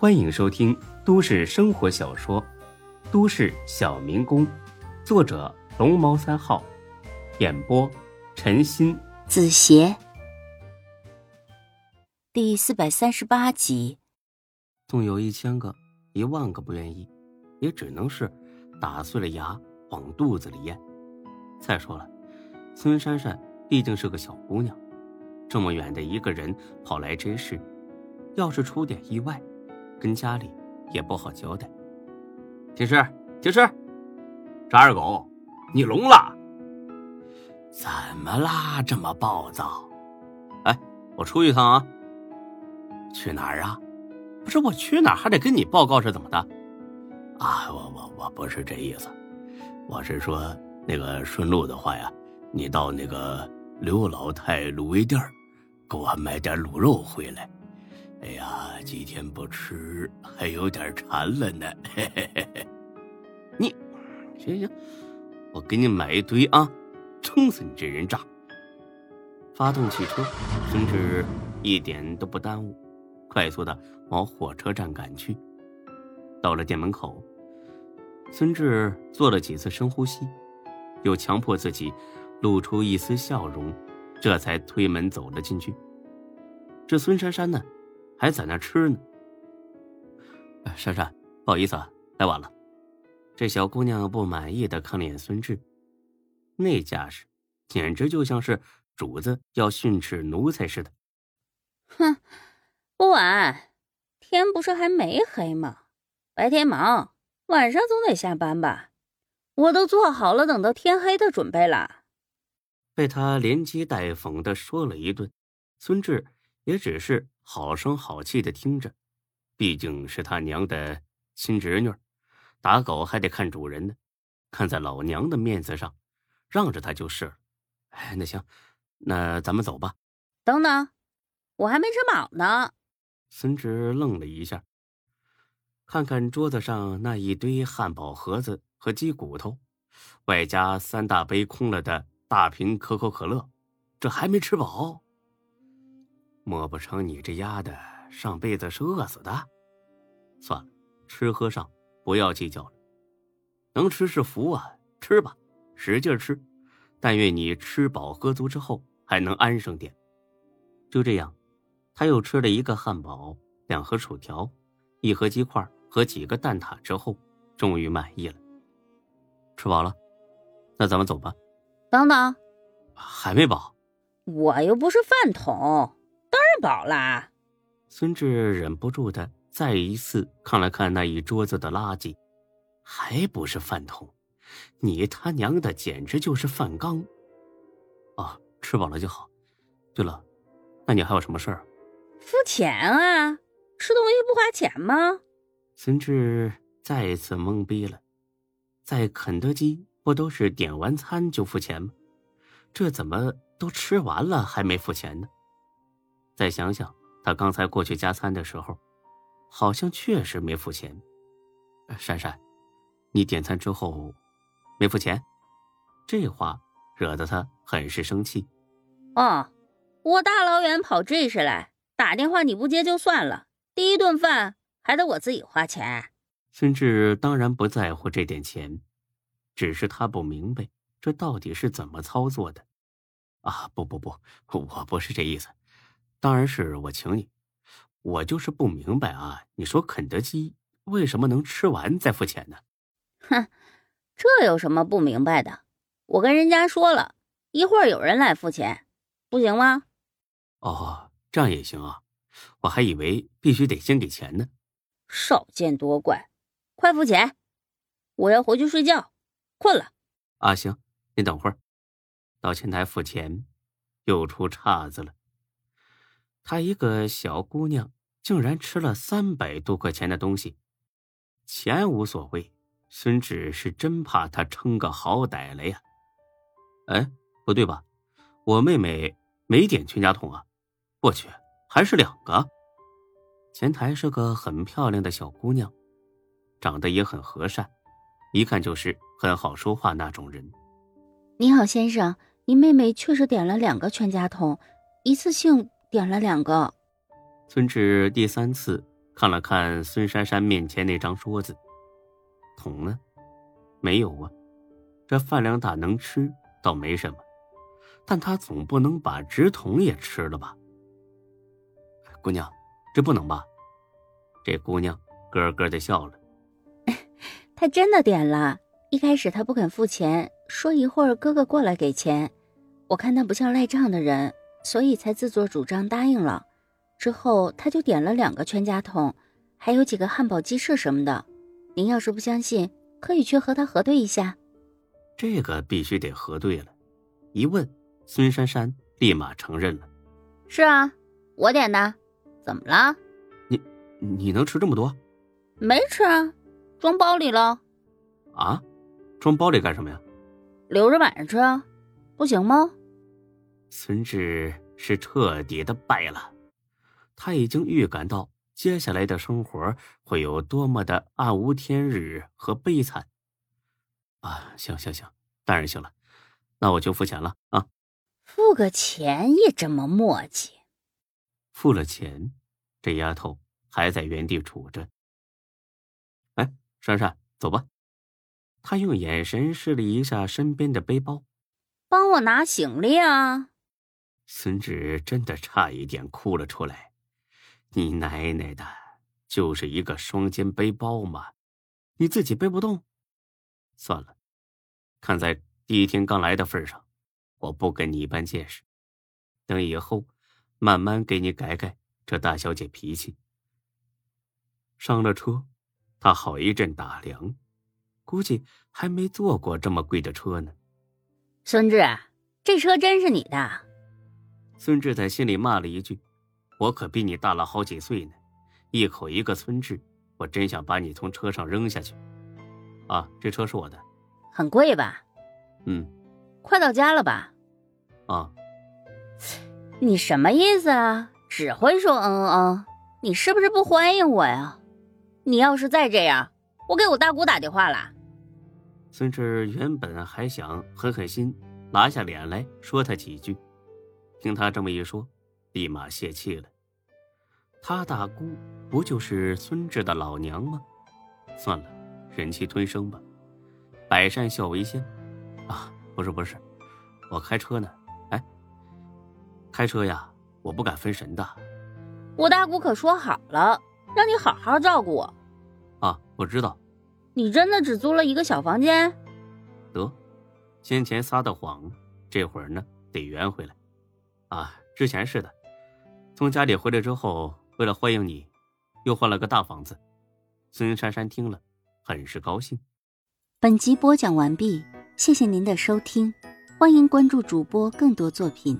欢迎收听都市生活小说《都市小民工》，作者龙猫三号，演播陈鑫、子邪，第四百三十八集。纵有一千个、一万个不愿意，也只能是打碎了牙往肚子里咽。再说了，孙珊珊毕竟是个小姑娘，这么远的一个人跑来这事，要是出点意外，跟家里也不好交代。停尸，停尸！张二狗，你聋了？怎么啦？这么暴躁？哎，我出去一趟啊。去哪儿啊？不是我去哪儿还得跟你报告是怎么的？啊，我我我不是这意思，我是说那个顺路的话呀，你到那个刘老太卤味店给我买点卤肉回来。哎呀，几天不吃，还有点馋了呢。嘿嘿嘿嘿，你，行行，我给你买一堆啊，撑死你这人渣！发动汽车，孙志一点都不耽误，快速的往火车站赶去。到了店门口，孙志做了几次深呼吸，又强迫自己露出一丝笑容，这才推门走了进去。这孙珊珊呢？还在那吃呢。珊珊，不好意思啊，来晚了。这小姑娘不满意的看了眼孙志，那架势，简直就像是主子要训斥奴才似的。哼，不晚，天不是还没黑吗？白天忙，晚上总得下班吧？我都做好了等到天黑的准备了。被他连击带讽的说了一顿，孙志也只是。好声好气的听着，毕竟是他娘的亲侄女，打狗还得看主人呢。看在老娘的面子上，让着他就是了。哎，那行，那咱们走吧。等等，我还没吃饱呢。孙志愣了一下，看看桌子上那一堆汉堡盒子和鸡骨头，外加三大杯空了的大瓶可口可乐，这还没吃饱。莫不成你这丫的上辈子是饿死的？算了，吃喝上不要计较了。能吃是福啊，吃吧，使劲吃。但愿你吃饱喝足之后还能安生点。就这样，他又吃了一个汉堡、两盒薯条、一盒鸡块和几个蛋挞之后，终于满意了。吃饱了，那咱们走吧。等等，还没饱。我又不是饭桶。饱啦！孙志忍不住的再一次看了看那一桌子的垃圾，还不是饭桶？你他娘的简直就是饭缸！啊，吃饱了就好。对了，那你还有什么事儿？付钱啊！吃东西不花钱吗？孙志再一次懵逼了。在肯德基不都是点完餐就付钱吗？这怎么都吃完了还没付钱呢？再想想，他刚才过去加餐的时候，好像确实没付钱。珊珊，你点餐之后没付钱，这话惹得他很是生气。哦，我大老远跑这事来，打电话你不接就算了，第一顿饭还得我自己花钱。孙志当然不在乎这点钱，只是他不明白这到底是怎么操作的。啊，不不不，我不是这意思。当然是我请你，我就是不明白啊！你说肯德基为什么能吃完再付钱呢？哼，这有什么不明白的？我跟人家说了一会儿有人来付钱，不行吗？哦，这样也行啊！我还以为必须得先给钱呢。少见多怪，快付钱！我要回去睡觉，困了。啊，行，你等会儿，到前台付钱，又出岔子了。她一个小姑娘，竟然吃了三百多块钱的东西。钱无所谓，孙志是真怕她撑个好歹了呀。哎，不对吧？我妹妹没点全家桶啊！我去，还是两个。前台是个很漂亮的小姑娘，长得也很和善，一看就是很好说话那种人。你好，先生，你妹妹确实点了两个全家桶，一次性。点了两个，孙志第三次看了看孙珊珊面前那张桌子，桶呢？没有啊。这饭量大能吃倒没什么，但他总不能把纸桶也吃了吧？姑娘，这不能吧？这姑娘咯咯的笑了。他真的点了。一开始他不肯付钱，说一会儿哥哥过来给钱。我看他不像赖账的人，所以才自作主张答应了。之后他就点了两个全家桶，还有几个汉堡鸡翅什么的。您要是不相信，可以去和他核对一下。这个必须得核对了。一问，孙珊珊立马承认了：“是啊，我点的。怎么了？你你能吃这么多？没吃啊，装包里了。啊？装包里干什么呀？留着晚上吃啊，不行吗？”孙志是彻底的败了，他已经预感到接下来的生活会有多么的暗无天日和悲惨。啊，行行行，当然行了，那我就付钱了啊。付个钱也这么磨叽？付了钱，这丫头还在原地杵着。哎，珊珊，走吧。他用眼神示了一下身边的背包，帮我拿行李啊。孙志真的差一点哭了出来。你奶奶的，就是一个双肩背包嘛，你自己背不动？算了，看在第一天刚来的份上，我不跟你一般见识。等以后慢慢给你改改这大小姐脾气。上了车，他好一阵打量，估计还没坐过这么贵的车呢。孙志，这车真是你的？孙志在心里骂了一句：“我可比你大了好几岁呢，一口一个孙志，我真想把你从车上扔下去。”啊，这车是我的，很贵吧？嗯，快到家了吧？啊，你什么意思啊？只会说嗯嗯，你是不是不欢迎我呀？你要是再这样，我给我大姑打电话了。孙志原本还想狠狠心，拉下脸来说他几句。听他这么一说，立马泄气了。他大姑不就是孙志的老娘吗？算了，忍气吞声吧。百善孝为先。啊，不是不是，我开车呢。哎，开车呀，我不敢分神的。我大姑可说好了，让你好好照顾我。啊，我知道。你真的只租了一个小房间？得，先前撒的谎，这会儿呢得圆回来。啊，之前是的，从家里回来之后，为了欢迎你，又换了个大房子。孙珊珊听了，很是高兴。本集播讲完毕，谢谢您的收听，欢迎关注主播更多作品。